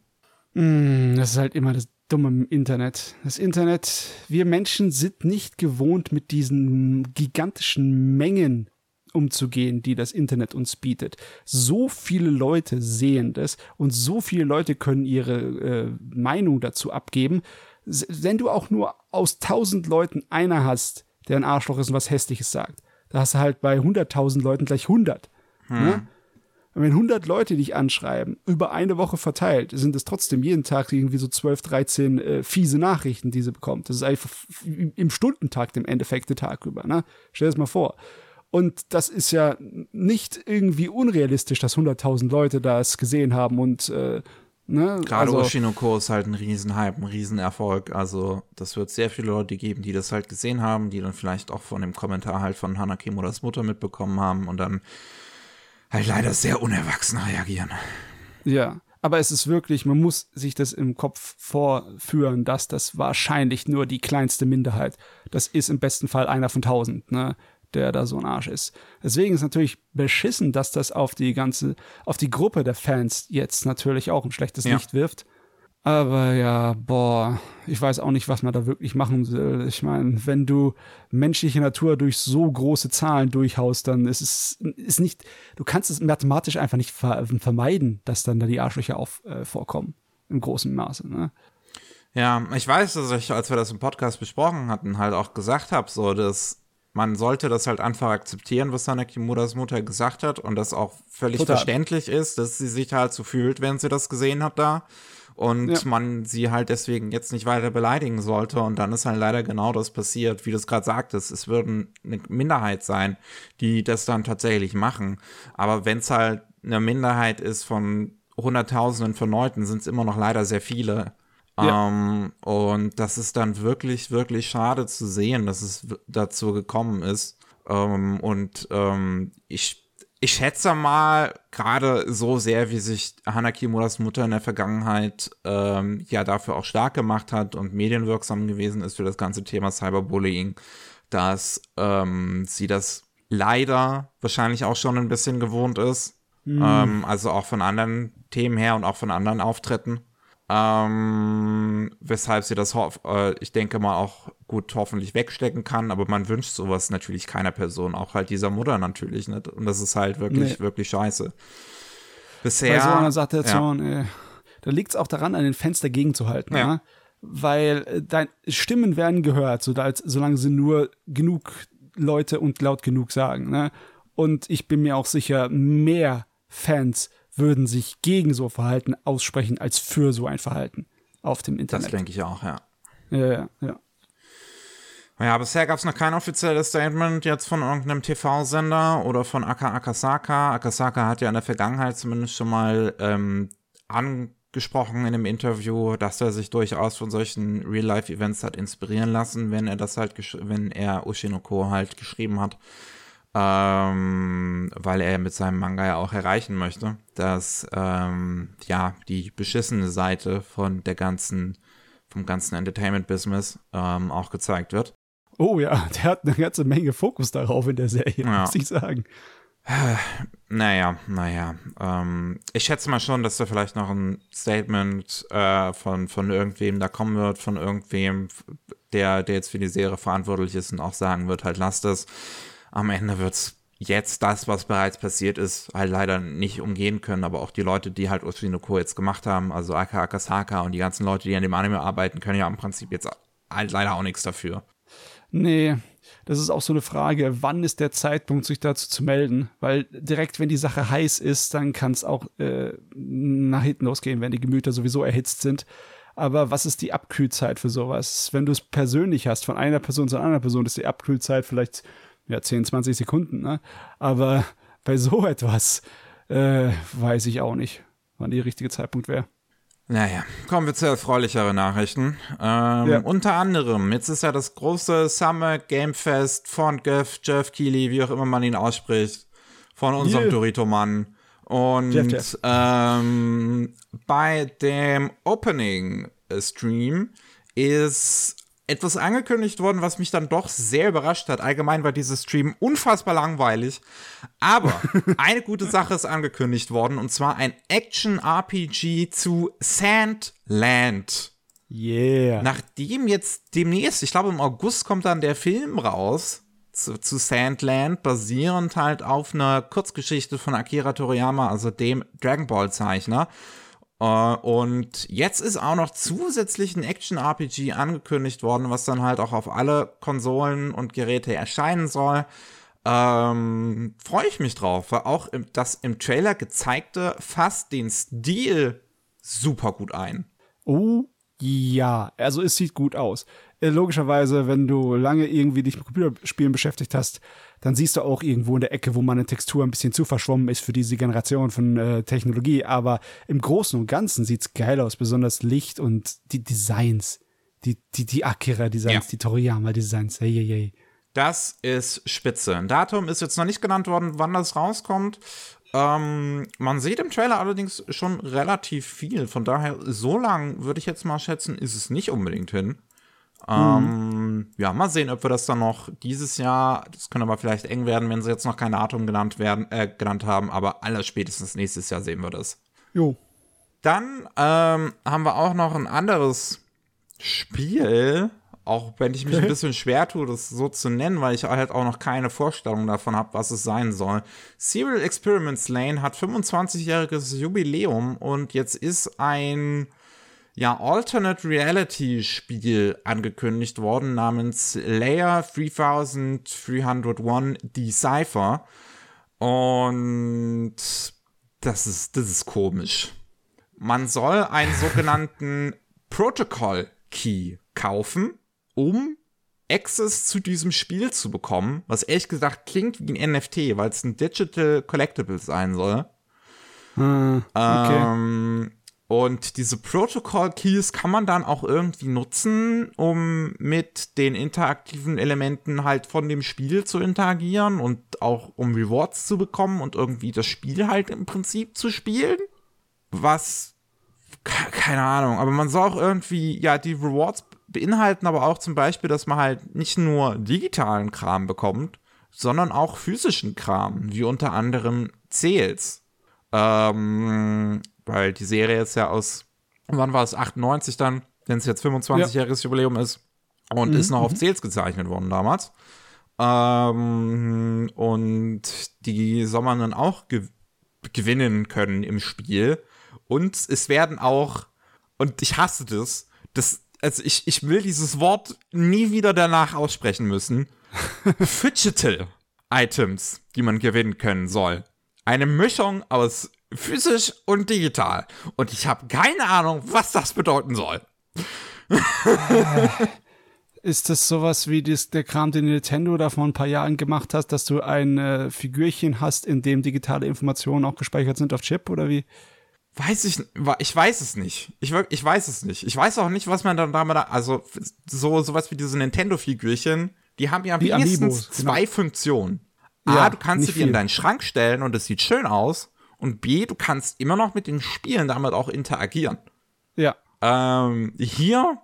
S2: Mm, das ist halt immer das Dumme im Internet. Das Internet, wir Menschen sind nicht gewohnt, mit diesen gigantischen Mengen umzugehen, die das Internet uns bietet. So viele Leute sehen das und so viele Leute können ihre äh, Meinung dazu abgeben. Wenn du auch nur aus tausend Leuten einer hast, der ein Arschloch ist und was Hässliches sagt, da hast du halt bei hunderttausend Leuten gleich 100.
S1: Hm.
S2: Ne? Und wenn 100 Leute dich anschreiben, über eine Woche verteilt, sind es trotzdem jeden Tag irgendwie so 12, 13 äh, fiese Nachrichten, die sie bekommt. Das ist einfach im Stundentakt im Endeffekt der Tag über. Ne? Stell dir das mal vor. Und das ist ja nicht irgendwie unrealistisch, dass 100.000 Leute das gesehen haben und äh, ne?
S1: Gerade
S2: also,
S1: Oshinoko ist halt ein Riesenhype, ein Riesenerfolg. Also das wird sehr viele Leute geben, die das halt gesehen haben, die dann vielleicht auch von dem Kommentar halt von Hana Kimuras Mutter mitbekommen haben und dann halt leider sehr unerwachsen reagieren.
S2: Ja, aber es ist wirklich, man muss sich das im Kopf vorführen, dass das wahrscheinlich nur die kleinste Minderheit. Das ist im besten Fall einer von tausend, ne, der da so ein Arsch ist. Deswegen ist natürlich beschissen, dass das auf die ganze, auf die Gruppe der Fans jetzt natürlich auch ein schlechtes
S1: Ja.
S2: Licht wirft. Aber ja, boah, ich weiß auch nicht, was man da wirklich machen will. Ich meine, wenn du menschliche Natur durch so große Zahlen durchhaust, dann ist es ist nicht, du kannst es mathematisch einfach nicht ver vermeiden, dass dann da die Arschlöcher auf, äh, vorkommen. Im großen Maße, ne?
S1: Ja, ich weiß, dass ich, als wir das im Podcast besprochen hatten, halt auch gesagt habe, so, dass man sollte das halt einfach akzeptieren, was Hana Kimuras Mutter gesagt hat und das auch völlig
S2: Total.
S1: verständlich ist, dass sie sich halt so fühlt, wenn sie das gesehen hat da und
S2: Ja.
S1: man sie halt deswegen jetzt nicht weiter beleidigen sollte und dann ist halt leider genau das passiert, wie du es gerade sagtest, es würden eine Minderheit sein, die das dann tatsächlich machen, aber wenn es halt eine Minderheit ist von Hunderttausenden von Leuten, sind es immer noch leider sehr viele.
S2: Ja.
S1: Ähm, und das ist dann wirklich, wirklich schade zu sehen, dass es dazu gekommen ist. Ähm, und ähm, ich, ich schätze mal, gerade so sehr, wie sich Hana Kimuras Mutter in der Vergangenheit ähm, ja dafür auch stark gemacht hat und medienwirksam gewesen ist für das ganze Thema Cyberbullying, dass ähm, sie das leider wahrscheinlich auch schon ein bisschen gewohnt ist. Ähm, also auch von anderen Themen her und auch von anderen Auftritten. Ähm, weshalb sie das, äh, ich denke mal, auch gut hoffentlich wegstecken kann, aber man wünscht sowas natürlich keiner Person, auch halt dieser Mutter natürlich nicht. Und das ist halt wirklich, nee. wirklich scheiße.
S2: Bisher. Bei so einer Situation, ja. ey, da liegt es auch daran, an den Fenster gegenzuhalten. Ja. Ne? Weil äh, dein, Stimmen werden gehört, so, als, solange sie nur genug Leute und laut genug sagen. Ne? Und ich bin mir auch sicher, mehr Fans würden sich gegen so Verhalten aussprechen als für so ein Verhalten auf dem Internet.
S1: Das denke ich auch, ja.
S2: Ja, ja, ja.
S1: Ja, bisher gab es noch kein offizielles Statement jetzt von irgendeinem TV-Sender oder von Aka Akasaka. Akasaka hat ja in der Vergangenheit zumindest schon mal ähm, angesprochen in einem Interview, dass er sich durchaus von solchen Real-Life-Events hat inspirieren lassen, wenn er das halt, wenn er Oshinoko halt geschrieben hat ähm, weil er mit seinem Manga ja auch erreichen möchte, dass ähm, ja die beschissene Seite von der ganzen, vom ganzen Entertainment-Business ähm, auch gezeigt wird.
S2: Oh ja, der hat eine ganze Menge Fokus darauf in der Serie, ja. muss ich sagen.
S1: Naja, naja. Ähm, ich schätze mal schon, dass da vielleicht noch ein Statement äh, von, von irgendwem da kommen wird, von irgendwem, der, der jetzt für die Serie verantwortlich ist und auch sagen wird, halt lasst es am Ende wird es jetzt das, was bereits passiert ist, halt leider nicht umgehen können. Aber auch die Leute, die halt Oshinoko jetzt gemacht haben, also Aka Akasaka und die ganzen Leute, die an dem Anime arbeiten, können ja im Prinzip jetzt halt leider auch nichts dafür.
S2: Nee, das ist auch so eine Frage, wann ist der Zeitpunkt, sich dazu zu melden? Weil direkt, wenn die Sache heiß ist, dann kann es auch äh, nach hinten losgehen, wenn die Gemüter sowieso erhitzt sind. Aber was ist die Abkühlzeit für sowas? Wenn du es persönlich hast, von einer Person zu einer anderen Person, ist die Abkühlzeit vielleicht ja, 10, 20 Sekunden, ne? Aber bei so etwas äh, weiß ich auch nicht, wann der richtige Zeitpunkt wäre.
S1: Naja, kommen wir zu erfreulicheren Nachrichten. Ähm, ja. Unter anderem, jetzt ist ja das große Summer Game Fest von Jeff, Jeff Keighley, wie auch immer man ihn ausspricht, von unserem yeah. Dorito-Mann. Und Jeff, Jeff. Ähm, bei dem Opening-Stream ist etwas angekündigt worden, was mich dann doch sehr überrascht hat. Allgemein war dieses Stream unfassbar langweilig. Aber eine gute Sache ist angekündigt worden, und zwar ein Action-RPG zu Sandland.
S2: Yeah.
S1: Nachdem jetzt demnächst, ich glaube im August kommt dann der Film raus zu, zu Sandland, basierend halt auf einer Kurzgeschichte von Akira Toriyama, also dem Dragon Ball Zeichner. Uh, und jetzt ist auch noch zusätzlich ein Action-RPG angekündigt worden, was dann halt auch auf alle Konsolen und Geräte erscheinen soll. Ähm, Freue ich mich drauf, weil auch im, das im Trailer gezeigte fasst den Stil super gut ein.
S2: Oh ja, also es sieht gut aus. Äh, logischerweise, wenn du lange irgendwie dich mit Computerspielen beschäftigt hast, dann siehst du auch irgendwo in der Ecke, wo meine Textur ein bisschen zu verschwommen ist für diese Generation von äh, Technologie. Aber im Großen und Ganzen sieht es geil aus, besonders Licht und die Designs. Die, die, die Akira-Designs, ja. die Toriyama-Designs. Hey, hey, hey.
S1: Das ist spitze. Ein Datum ist jetzt noch nicht genannt worden, wann das rauskommt. Ähm, man sieht im Trailer allerdings schon relativ viel. Von daher, so lang würde ich jetzt mal schätzen, ist es nicht unbedingt hin. Ähm, ja, mal sehen, ob wir das dann noch dieses Jahr, das könnte aber vielleicht eng werden, wenn sie jetzt noch kein Datum genannt werden, äh, genannt haben, aber alles spätestens nächstes Jahr sehen wir das.
S2: Jo.
S1: Dann ähm, haben wir auch noch ein anderes Spiel, auch wenn ich mich ein bisschen schwer tue, das so zu nennen, weil ich halt auch noch keine Vorstellung davon habe, was es sein soll. Serial Experiments Lane hat 25-jähriges Jubiläum und jetzt ist ein ja, Alternate Reality Spiel angekündigt worden namens Layer 3301 Decipher. Und das ist, das ist komisch. Man soll einen sogenannten Protocol Key kaufen, um Access zu diesem Spiel zu bekommen, was ehrlich gesagt klingt wie ein NFT, weil es ein Digital Collectible sein soll.
S2: Hm, okay.
S1: Ähm, und diese Protocol Keys kann man dann auch irgendwie nutzen, um mit den interaktiven Elementen halt von dem Spiel zu interagieren und auch um Rewards zu bekommen und irgendwie das Spiel halt im Prinzip zu spielen. Was, keine Ahnung, aber man soll auch irgendwie, ja, die Rewards beinhalten aber auch zum Beispiel, dass man halt nicht nur digitalen Kram bekommt, sondern auch physischen Kram, wie unter anderem Zähls. Ähm, weil die Serie jetzt ja aus wann war es? 98 dann, wenn es jetzt 25-jähriges Jubiläum ist. Und ist noch auf Sales gezeichnet worden damals. Ähm, und die soll man dann auch ge gewinnen können im Spiel. Und es werden auch, und ich hasse das, das also ich, ich will dieses Wort nie wieder danach aussprechen müssen. Fidgetal Items, die man gewinnen können soll. Eine Mischung aus physisch und digital. Und ich habe keine Ahnung, was das bedeuten soll.
S2: Ist das sowas wie das, der Kram, den Nintendo da vor ein paar Jahren gemacht hast, dass du ein äh, Figürchen hast, in dem digitale Informationen auch gespeichert sind auf Chip oder wie?
S1: Weiß ich, ich weiß es nicht. Ich, ich weiß es nicht. Ich weiß auch nicht, was man dann damit, also so sowas wie diese Nintendo-Figürchen, die haben ja
S2: Die
S1: wenigstens
S2: Amiibos, genau.
S1: zwei Funktionen.
S2: Ja,
S1: A, du kannst sie dir in deinen Schrank stellen und es sieht schön aus. Und B, du kannst immer noch mit den Spielen damit auch interagieren.
S2: Ja.
S1: Ähm, hier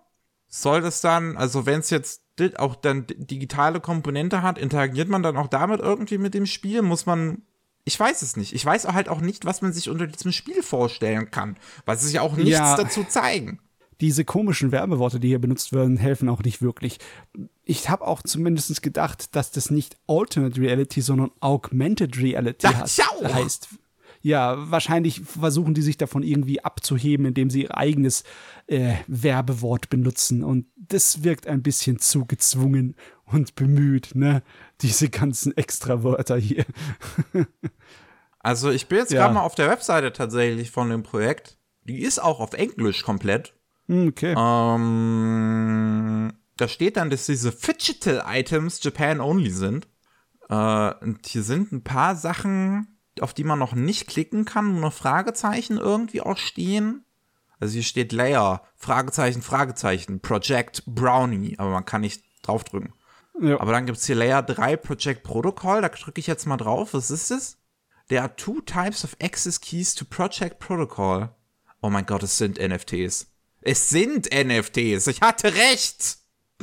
S1: soll das dann, also wenn es jetzt auch dann di- digitale Komponente hat, interagiert man dann auch damit irgendwie mit dem Spiel? Muss man. Ich weiß es nicht. Ich weiß halt auch nicht, was man sich unter diesem Spiel vorstellen kann. Weil es ja auch nichts
S2: Ja.
S1: dazu zeigen.
S2: Diese komischen Werbeworte, die hier benutzt werden, helfen auch nicht wirklich. Ich habe auch zumindest gedacht, dass das nicht Alternate Reality, sondern Augmented Reality
S1: Dachte
S2: hat, heißt. Ja, wahrscheinlich versuchen die sich davon irgendwie abzuheben, indem sie ihr eigenes äh, Werbewort benutzen. Und das wirkt ein bisschen zu gezwungen und bemüht, ne? Diese ganzen Extrawörter hier.
S1: Also ich bin jetzt
S2: Ja.
S1: gerade mal auf der Webseite tatsächlich von dem Projekt. Die ist auch auf Englisch komplett.
S2: Hm, Okay.
S1: Ähm, da steht dann, dass diese Fidgetal Items Japan only sind. Äh, und hier sind ein paar Sachen, auf die man noch nicht klicken kann, wo noch Fragezeichen irgendwie auch stehen. Also hier steht Layer, Fragezeichen, Fragezeichen, Project Brownie, aber man kann nicht draufdrücken.
S2: ja.
S1: Aber dann gibt es hier Layer 3 Project Protocol, da drücke ich jetzt mal drauf. Was ist das? There are two types of access keys to Project Protocol. Oh mein Gott, es sind NFTs. Es sind NFTs. Ich hatte recht.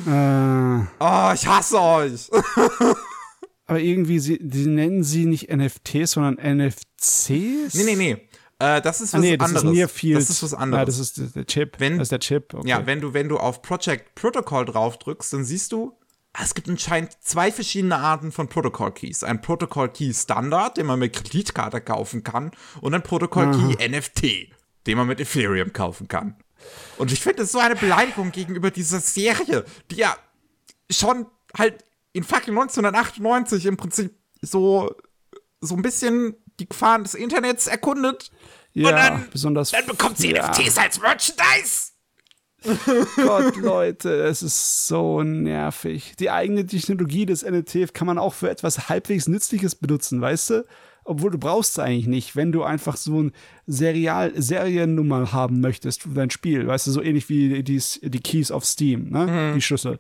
S2: äh,
S1: Oh, ich hasse euch.
S2: aber irgendwie, sie, die nennen sie nicht NFTs, sondern NFCs?
S1: nee, nee, nee. Äh, das ist was
S2: Ah, nee, das
S1: anderes.
S2: ist.
S1: Das ist was anderes.
S2: Ah, das ist der- Chip.
S1: Wenn-
S2: das ist der Chip. Okay.
S1: Ja, wenn du, wenn du auf Project Protocol drauf drückst, dann siehst du, ah, es gibt anscheinend zwei verschiedene Arten von Protocol Keys. Ein Protocol Key Standard, den man mit Kreditkarte kaufen kann, und ein Protocol Key NFT, den man mit Ethereum kaufen kann. Und ich finde es so eine Beleidigung gegenüber dieser Serie, die ja schon halt in fucking 1998 im Prinzip so, so ein bisschen die Gefahren des Internets erkundet.
S2: ja,
S1: und dann,
S2: besonders.
S1: dann bekommt sie
S2: ja.
S1: NFTs als Merchandise.
S2: Gott, Leute, es ist so nervig. Die eigene Technologie des NFT kann man auch für etwas halbwegs Nützliches benutzen, weißt du? Obwohl du brauchst es eigentlich nicht, wenn du einfach so ein Serial Seriennummer haben möchtest für dein Spiel, weißt du, so ähnlich wie die, die Keys of Steam, ne? Die Schlüssel.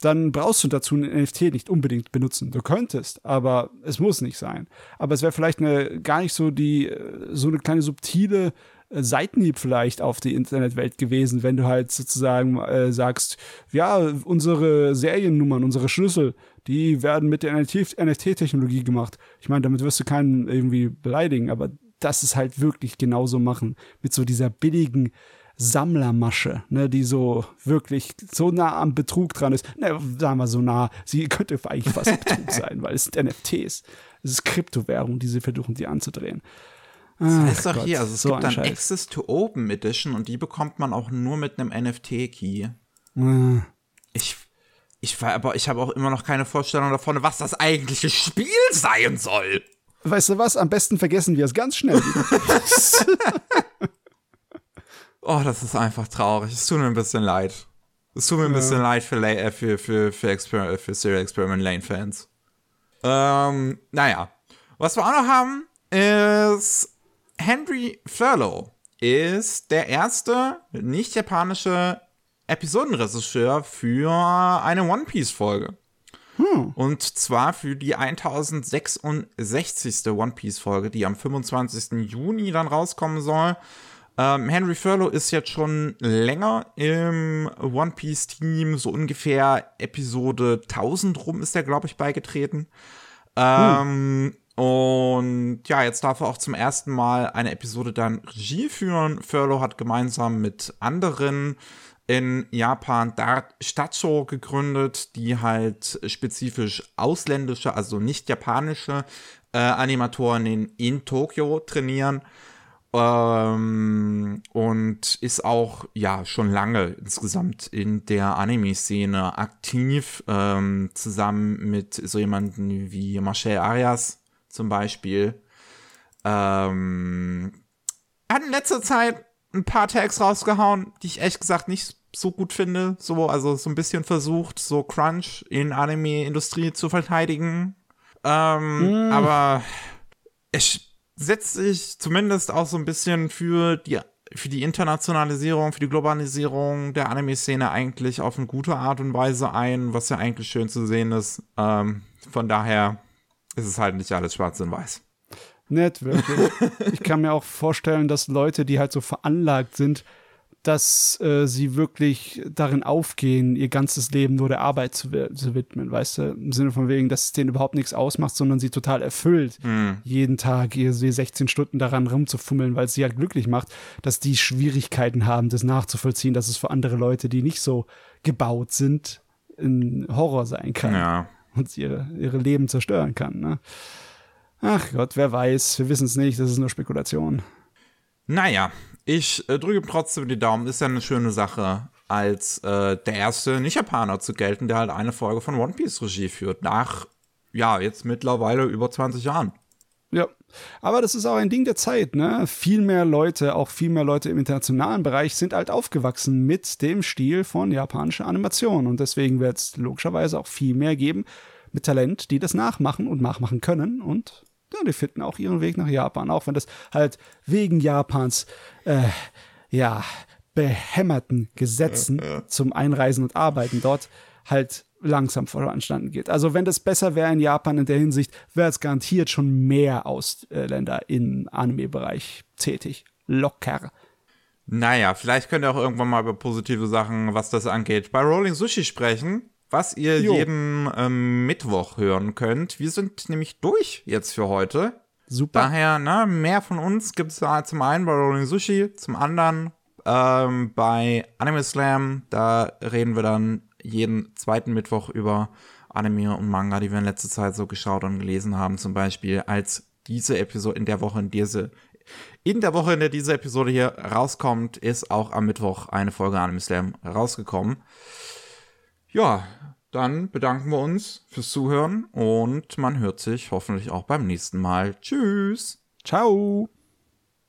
S2: Dann brauchst du dazu ein NFT nicht unbedingt benutzen. Du könntest, aber es muss nicht sein. Aber es wäre vielleicht eine gar nicht so die so eine kleine subtile Seitenhieb vielleicht auf die Internetwelt gewesen, wenn du halt sozusagen äh, sagst, ja, unsere Seriennummern, unsere Schlüssel, die werden mit der NFT-Technologie gemacht. Ich meine, damit wirst du keinen irgendwie beleidigen, aber das ist halt wirklich genauso machen. Mit so dieser billigen Sammlermasche, ne, die so wirklich so nah am Betrug dran ist. Ne, sagen wir so nah, sie könnte eigentlich fast Betrug sein, weil es sind NFTs. Es ist Kryptowährung, die sie versuchen, die anzudrehen.
S1: Das ist doch
S2: Gott,
S1: hier, also es
S2: so
S1: gibt dann
S2: Scheiß.
S1: Access to Open Edition und die bekommt man auch nur mit einem NFT-Key.
S2: Äh,
S1: Ich, ich war aber, ich habe auch immer noch keine Vorstellung davon, was das eigentliche Spiel sein soll.
S2: Weißt du was? Am besten vergessen wir es ganz schnell.
S1: Oh, das ist einfach traurig. Es tut mir ein bisschen leid. Es tut mir ein bisschen leid für, La äh, für, für, für, Exper für Serial Experiment Lane Fans. Ähm, naja. Was wir auch noch haben, ist Henry Furlow ist der erste nicht japanische Episodenregisseur für eine One Piece Folge. Und zwar für die 1066. One Piece Folge, die am 25. Juni dann rauskommen soll. Ähm, Henry Furlow ist jetzt schon länger im One Piece Team, so ungefähr Episode 1000 rum ist er, glaube ich, beigetreten. Ähm, Und ja, jetzt darf er auch zum ersten Mal eine Episode dann Regie führen. Furlow hat gemeinsam mit anderen in Japan Dart Stadtshow gegründet, die halt spezifisch ausländische, also nicht japanische äh, Animatoren in, in Tokio trainieren. Ähm, und ist auch ja schon lange insgesamt in der Anime-Szene aktiv, ähm, zusammen mit so jemanden wie Marcel Arias zum Beispiel. Ähm, hat in letzter Zeit ein paar Tags rausgehauen, die ich ehrlich gesagt nicht so gut finde. So, also so ein bisschen versucht, so Crunch in Anime-Industrie zu verteidigen. Ähm, mm. Aber es setzt sich zumindest auch so ein bisschen für die, für die Internationalisierung, für die Globalisierung der Anime-Szene eigentlich auf eine gute Art und Weise ein, was ja eigentlich schön zu sehen ist. Ähm, von daher ist es halt nicht alles schwarz und weiß.
S2: Nett, wirklich. ich kann mir auch vorstellen, dass Leute, die halt so veranlagt sind, dass äh, sie wirklich darin aufgehen, ihr ganzes Leben nur der Arbeit zu, zu, widmen, weißt du? Im Sinne von wegen, dass es denen überhaupt nichts ausmacht, sondern sie total erfüllt, mhm. jeden Tag ihr, 16 Stunden daran rumzufummeln, weil es sie halt glücklich macht, dass die Schwierigkeiten haben, das nachzuvollziehen, dass es für andere Leute, die nicht so gebaut sind, ein Horror sein kann. Ja. Und ihre, ihre Leben zerstören kann, ne? Ach Gott, wer weiß, wir wissen es nicht, das ist nur Spekulation.
S1: Naja, ich äh, drücke trotzdem die Daumen. Ist ja eine schöne Sache, als äh, der erste Nicht-Japaner zu gelten, der halt eine Folge von One Piece Regie führt. Nach, ja, jetzt mittlerweile über 20 Jahren.
S2: Ja, aber das ist auch ein Ding der Zeit, ne? Viel mehr Leute, auch viel mehr Leute im internationalen Bereich sind halt aufgewachsen mit dem Stil von japanischer Animation. Und deswegen wird es logischerweise auch viel mehr geben mit Talent, die das nachmachen und nachmachen können. Und ja, die finden auch ihren Weg nach Japan, auch wenn das halt wegen Japans, äh, ja, behämmerten Gesetzen zum Einreisen und Arbeiten dort halt langsam voranstanden geht. Also wenn das besser wäre in Japan in der Hinsicht, wäre es garantiert schon mehr Ausländer im Anime-Bereich tätig. Locker.
S1: Naja, vielleicht könnt ihr auch irgendwann mal über positive Sachen, was das angeht, bei Rolling Sushi sprechen was ihr jo. jeden ähm, Mittwoch hören könnt. Wir sind nämlich durch jetzt für heute. Super. Daher, ne, mehr von uns gibt es zum einen bei Rolling Sushi, zum anderen ähm, bei Anime Slam. Da reden wir dann jeden zweiten Mittwoch über Anime und Manga, die wir in letzter Zeit so geschaut und gelesen haben. Zum Beispiel als diese Episode in der Woche, in diese in der Woche, in der diese Episode hier rauskommt, ist auch am Mittwoch eine Folge Anime Slam rausgekommen. Ja, dann bedanken wir uns fürs Zuhören und man hört sich hoffentlich auch beim nächsten Mal. Tschüss.
S2: Ciao.